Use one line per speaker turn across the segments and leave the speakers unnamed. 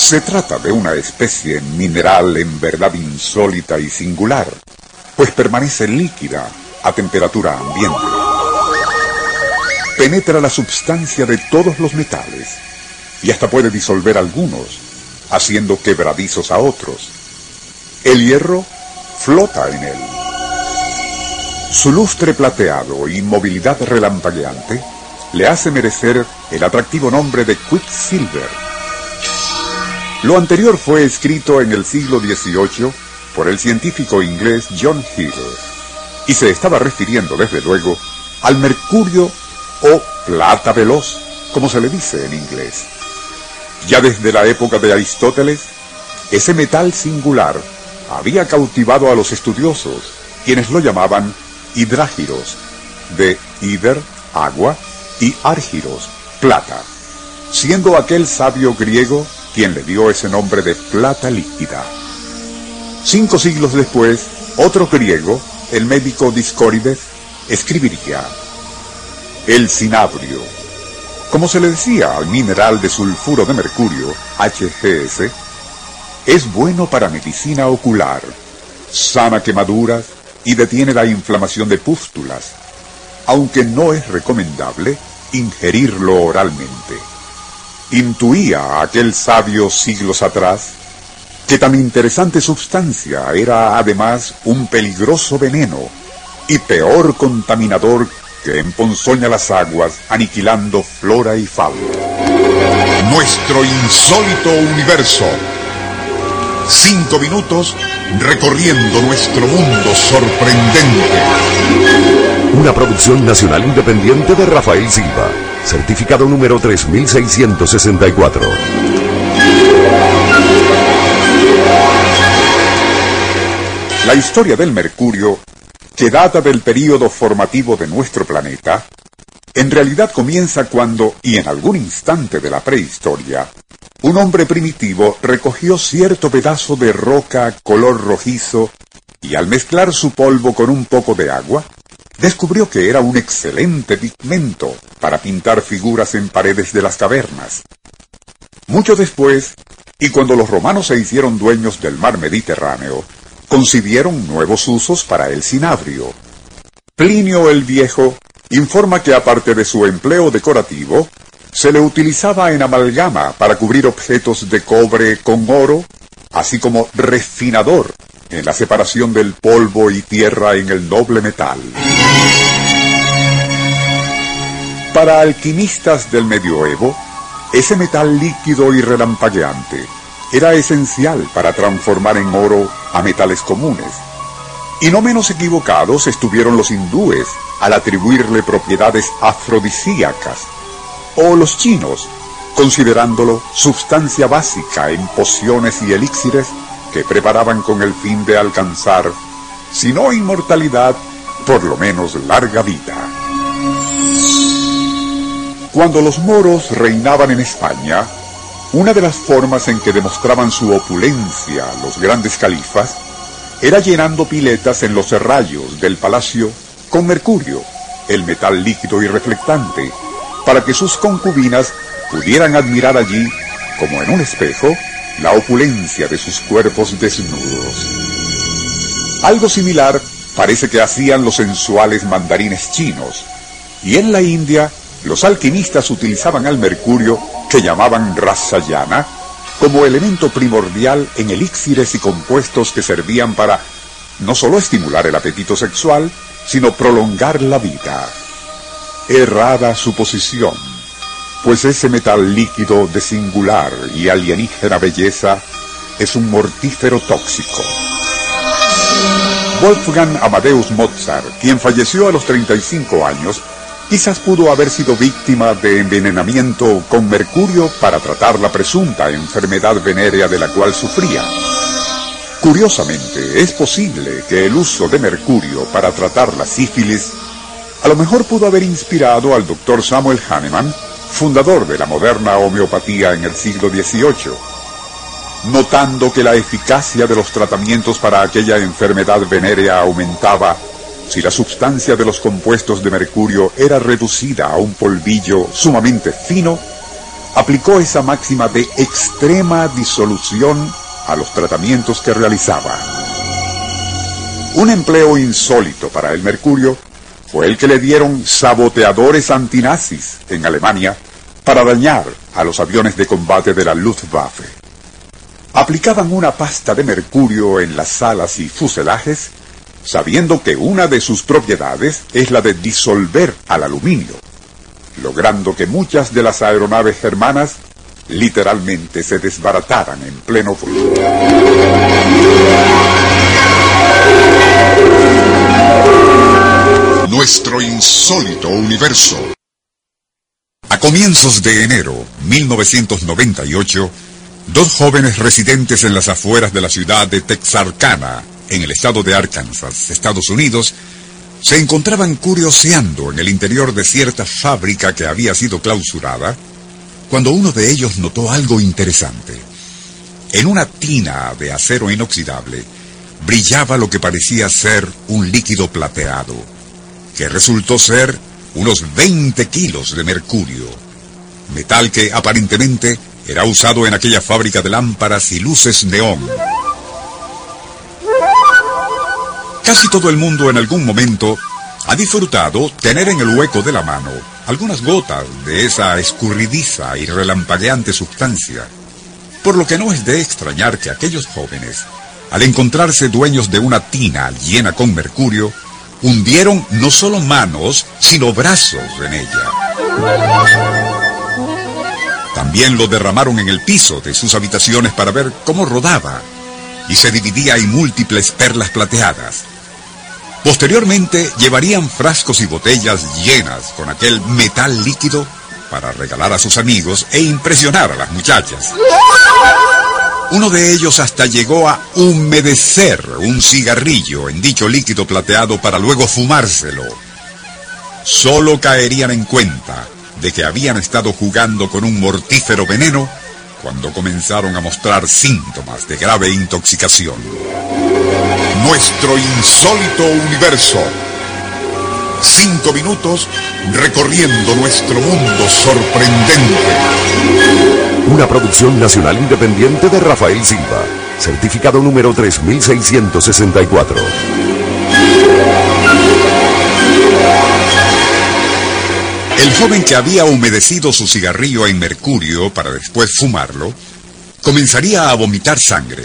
Se trata de una especie mineral en verdad insólita y singular, pues permanece líquida a temperatura ambiente. Penetra la substancia de todos los metales y hasta puede disolver algunos, haciendo quebradizos a otros. El hierro flota en él. Su lustre plateado y movilidad relampagueante le hace merecer el atractivo nombre de Quicksilver lo anterior fue escrito en el siglo XVIII por el científico inglés John Hill y se estaba refiriendo desde luego al mercurio o plata veloz, como se le dice en inglés. Ya desde la época de Aristóteles, ese metal singular había cautivado a los estudiosos, quienes lo llamaban hidrágiros, de hider, agua, y árgiros, plata, siendo aquel sabio griego quien le dio ese nombre de plata líquida. Cinco siglos después, otro griego, el médico Discórides, escribiría el cinabrio. Como se le decía al mineral de sulfuro de mercurio, HGS, es bueno para medicina ocular, sana quemaduras y detiene la inflamación de pústulas, aunque no es recomendable ingerirlo oralmente intuía aquel sabio siglos atrás que tan interesante sustancia era además un peligroso veneno y peor contaminador que emponzoña las aguas aniquilando flora y fauna. Nuestro insólito universo. Cinco minutos recorriendo nuestro mundo sorprendente.
Una producción nacional independiente de Rafael Silva certificado número 3664.
La historia del Mercurio, que data del período formativo de nuestro planeta, en realidad comienza cuando, y en algún instante de la prehistoria, un hombre primitivo recogió cierto pedazo de roca color rojizo y al mezclar su polvo con un poco de agua, descubrió que era un excelente pigmento para pintar figuras en paredes de las cavernas. Mucho después, y cuando los romanos se hicieron dueños del mar Mediterráneo, concibieron nuevos usos para el cinabrio. Plinio el Viejo informa que aparte de su empleo decorativo, se le utilizaba en amalgama para cubrir objetos de cobre con oro, así como refinador en la separación del polvo y tierra en el noble metal. Para alquimistas del medioevo, ese metal líquido y relampagueante era esencial para transformar en oro a metales comunes. Y no menos equivocados estuvieron los hindúes al atribuirle propiedades afrodisíacas, o los chinos, considerándolo sustancia básica en pociones y elixires que preparaban con el fin de alcanzar, si no inmortalidad, por lo menos larga vida. Cuando los moros reinaban en España, una de las formas en que demostraban su opulencia los grandes califas era llenando piletas en los serrallos del palacio con mercurio, el metal líquido y reflectante, para que sus concubinas pudieran admirar allí, como en un espejo, la opulencia de sus cuerpos desnudos. Algo similar parece que hacían los sensuales mandarines chinos, y en la India los alquimistas utilizaban al mercurio, que llamaban rasayana, como elemento primordial en elixires y compuestos que servían para no solo estimular el apetito sexual, sino prolongar la vida. Errada suposición pues ese metal líquido de singular y alienígena belleza es un mortífero tóxico.
Wolfgang Amadeus Mozart, quien falleció a los 35 años, quizás pudo haber sido víctima de envenenamiento con mercurio para tratar la presunta enfermedad venérea de la cual sufría. Curiosamente, es posible que el uso de mercurio para tratar la sífilis a lo mejor pudo haber inspirado al doctor Samuel Hahnemann, fundador de la moderna homeopatía en el siglo XVIII. Notando que la eficacia de los tratamientos para aquella enfermedad venérea aumentaba, si la sustancia de los compuestos de mercurio era reducida a un polvillo sumamente fino, aplicó esa máxima de extrema disolución a los tratamientos que realizaba. Un empleo insólito para el mercurio fue el que le dieron saboteadores antinazis en Alemania para dañar a los aviones de combate de la Luftwaffe. Aplicaban una pasta de mercurio en las alas y fuselajes, sabiendo que una de sus propiedades es la de disolver al aluminio, logrando que muchas de las aeronaves germanas literalmente se desbarataran en pleno vuelo.
Nuestro insólito universo. A comienzos de enero 1998, dos jóvenes residentes en las afueras de la ciudad de Texarkana, en el estado de Arkansas, Estados Unidos, se encontraban curioseando en el interior de cierta fábrica que había sido clausurada cuando uno de ellos notó algo interesante. En una tina de acero inoxidable brillaba lo que parecía ser un líquido plateado, que resultó ser unos 20 kilos de mercurio, metal que aparentemente era usado en aquella fábrica de lámparas y luces neón. Casi todo el mundo en algún momento ha disfrutado tener en el hueco de la mano algunas gotas de esa escurridiza y relampagueante sustancia, por lo que no es de extrañar que aquellos jóvenes, al encontrarse dueños de una tina llena con mercurio, hundieron no solo manos, sino brazos en ella. También lo derramaron en el piso de sus habitaciones para ver cómo rodaba y se dividía en múltiples perlas plateadas Posteriormente llevarían frascos y botellas llenas con aquel metal líquido para regalar a sus amigos e impresionar a las muchachas. Uno de ellos hasta llegó a humedecer un cigarrillo en dicho líquido plateado para luego fumárselo. Solo caerían en cuenta de que habían estado jugando con un mortífero veneno cuando comenzaron a mostrar síntomas de grave intoxicación. Nuestro insólito universo. Cinco minutos recorriendo nuestro mundo sorprendente.
Una producción nacional independiente de Rafael Silva. Certificado número 3664.
El joven que había humedecido su cigarrillo en mercurio para después fumarlo, comenzaría a vomitar sangre.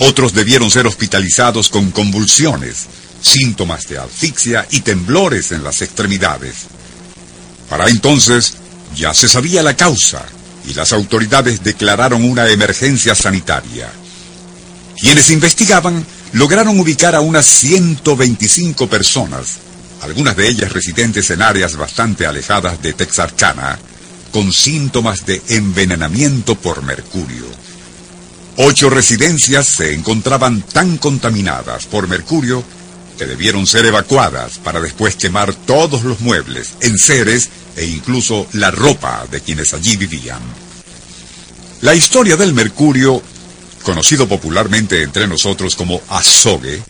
Otros debieron ser hospitalizados con convulsiones, síntomas de asfixia y temblores en las extremidades. Para entonces ya se sabía la causa y las autoridades declararon una emergencia sanitaria. Quienes investigaban lograron ubicar a unas 125 personas algunas de ellas residentes en áreas bastante alejadas de Texarkana, con síntomas de envenenamiento por mercurio. Ocho residencias se encontraban tan contaminadas por mercurio que debieron ser evacuadas para después quemar todos los muebles, enseres e incluso la ropa de quienes allí vivían. La historia del mercurio, conocido popularmente entre nosotros como azogue,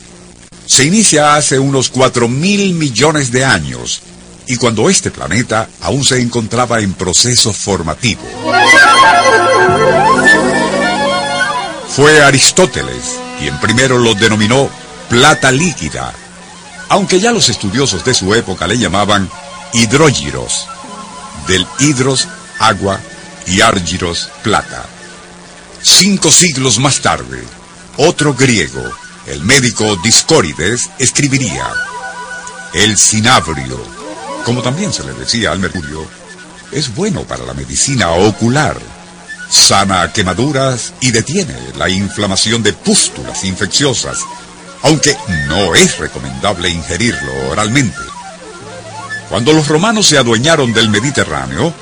se inicia hace unos 4 mil millones de años y cuando este planeta aún se encontraba en proceso formativo. Fue Aristóteles quien primero lo denominó plata líquida, aunque ya los estudiosos de su época le llamaban hidrógiros, del hidros, agua, y argiros, plata. Cinco siglos más tarde, otro griego, el médico Discórides escribiría, el cinabrio, como también se le decía al mercurio, es bueno para la medicina ocular, sana quemaduras y detiene la inflamación de pústulas infecciosas, aunque no es recomendable ingerirlo oralmente. Cuando los romanos se adueñaron del Mediterráneo,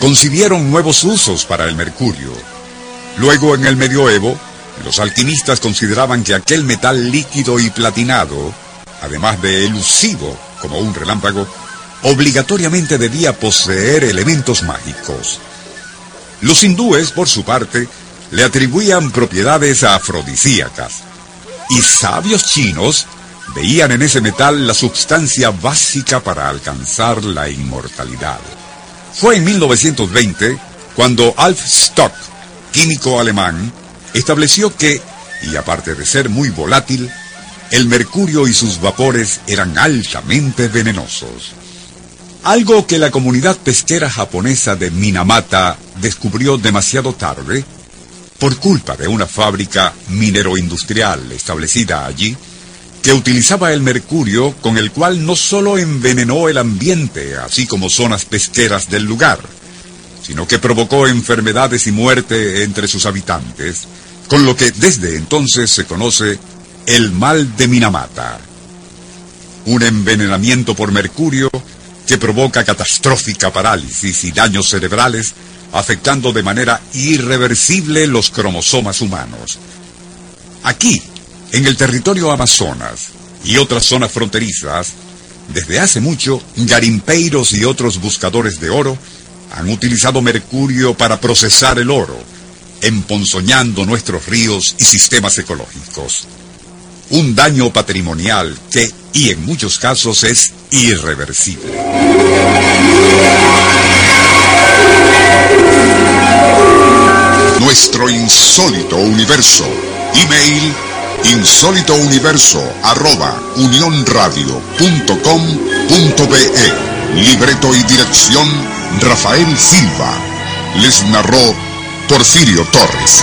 concibieron nuevos usos para el mercurio. Luego, en el medioevo, los alquimistas consideraban que aquel metal líquido y platinado, además de elusivo como un relámpago, obligatoriamente debía poseer elementos mágicos. Los hindúes, por su parte, le atribuían propiedades afrodisíacas. Y sabios chinos veían en ese metal la sustancia básica para alcanzar la inmortalidad. Fue en 1920 cuando Alf Stock, químico alemán, estableció que, y aparte de ser muy volátil, el mercurio y sus vapores eran altamente venenosos. Algo que la comunidad pesquera japonesa de Minamata descubrió demasiado tarde, por culpa de una fábrica minero-industrial establecida allí, que utilizaba el mercurio con el cual no solo envenenó el ambiente, así como zonas pesqueras del lugar, sino que provocó enfermedades y muerte entre sus habitantes, con lo que desde entonces se conoce el mal de Minamata. Un envenenamiento por mercurio que provoca catastrófica parálisis y daños cerebrales, afectando de manera irreversible los cromosomas humanos. Aquí, en el territorio Amazonas y otras zonas fronterizas, desde hace mucho, garimpeiros y otros buscadores de oro han utilizado mercurio para procesar el oro, emponzoñando nuestros ríos y sistemas ecológicos. Un daño patrimonial que, y en muchos casos, es irreversible.
Nuestro insólito universo. Email insólitouniverso arroba unionradio.com.be Libreto y dirección Rafael Silva. Les narró Porfirio Torres.